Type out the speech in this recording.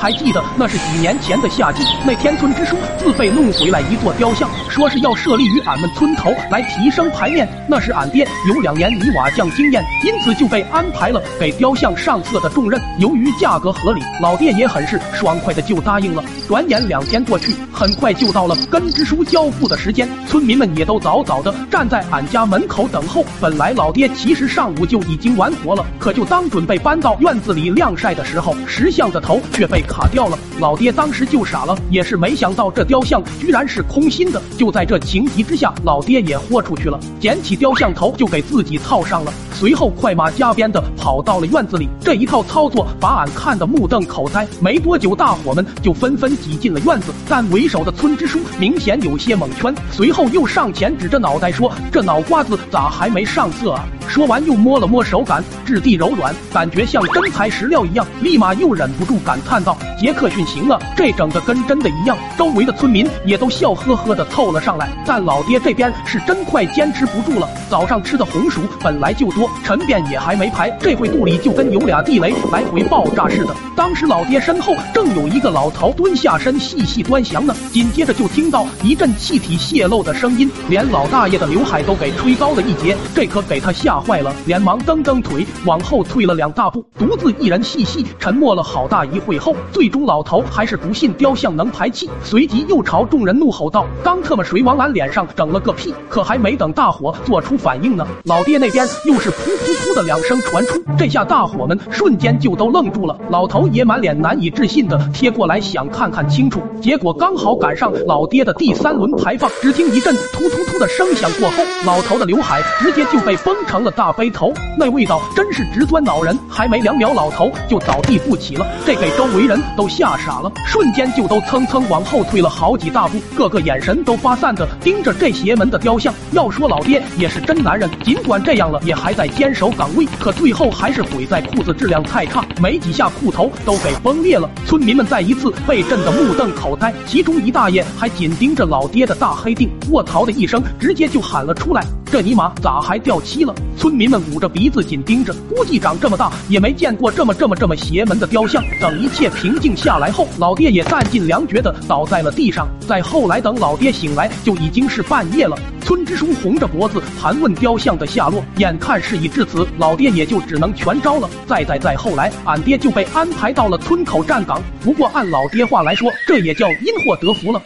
还记得那是几年前的夏季，那天村支书自费弄回来一座雕像，说是要设立于俺们村头来提升牌面。那是俺爹有两年泥瓦匠经验，因此就被安排了给雕像上色的重任。由于价格合理，老爹也很是爽快的就答应了。转眼两天过去，很快就到了跟支书交付的时间，村民们也都早早的站在俺家门口等候。本来老爹其实上午就已经完活了，可就当准备搬到院子里晾晒的时候，石像的头却被卡掉了。老爹当时就傻了，也是没想到这雕像居然是空心的。就在这情急之下，老爹也豁出去了，捡起雕像头就给自己套上了，随后快马加鞭的跑到了院子里。这一套操作把俺看得目瞪口呆。没多久，大伙们就纷纷挤进了院子，但为首的村支书明显有些蒙圈，随后又上前指着脑袋说：“这脑瓜子咋还没上色啊？”说完又摸了摸手感，质地柔软，感觉像真材实料一样，立马又忍不住感叹道：“杰克逊行啊，这整的跟真的一样。”周围的村民也都笑呵呵的凑了上来，但老爹这边是真快坚持不住了。早上吃的红薯本来就多，陈便也还没排，这会肚里就跟有俩地雷来回爆炸似的。当时老爹身后正有一个老头蹲下身细细端详呢，紧接着就听到一阵气体泄漏的声音，连老大爷的刘海都给吹高了一截，这可给他吓。坏了，连忙蹬蹬腿往后退了。两大步，独自一人细细沉默了。好大一会后，最终老头还是不信雕像能排气，随即又朝众人怒吼道：“刚特么谁往俺脸上整了。个屁？”可还没等大伙做出反应呢，老爹那边又是噗噗噗的两声传出，这下大伙们瞬间就都愣住了。老头也满脸难以置信的贴过来想看看清楚，结果刚好赶上老爹的第三轮排放，只听一阵突突突的声响过后，老头的刘海直接就被崩成了。大背头，那味道真是直钻脑人，还没两秒，老头就倒地不起了，这给周围人都吓傻了，瞬间就都蹭蹭往后退了好几大步，个个眼神都发散的盯着这邪门的雕像。要说老爹也是真男人，尽管这样了，也还在坚守岗位，可最后还是毁在裤子质量太差，没几下裤头都给崩裂了。村民们再一次被震得目瞪口呆，其中一大爷还紧盯着老爹的大黑腚，卧槽的一声，直接就喊了出来。这尼玛咋还掉漆了？村民们捂着鼻子紧盯着，估计长这么大也没见过这么这么这么邪门的雕像。等一切平静下来后，老爹也弹尽粮绝的倒在了地上。再后来，等老爹醒来，就已经是半夜了。村支书红着脖子盘问雕像的下落，眼看事已至此，老爹也就只能全招了。再再再后来，俺爹就被安排到了村口站岗。不过按老爹话来说，这也叫因祸得福了。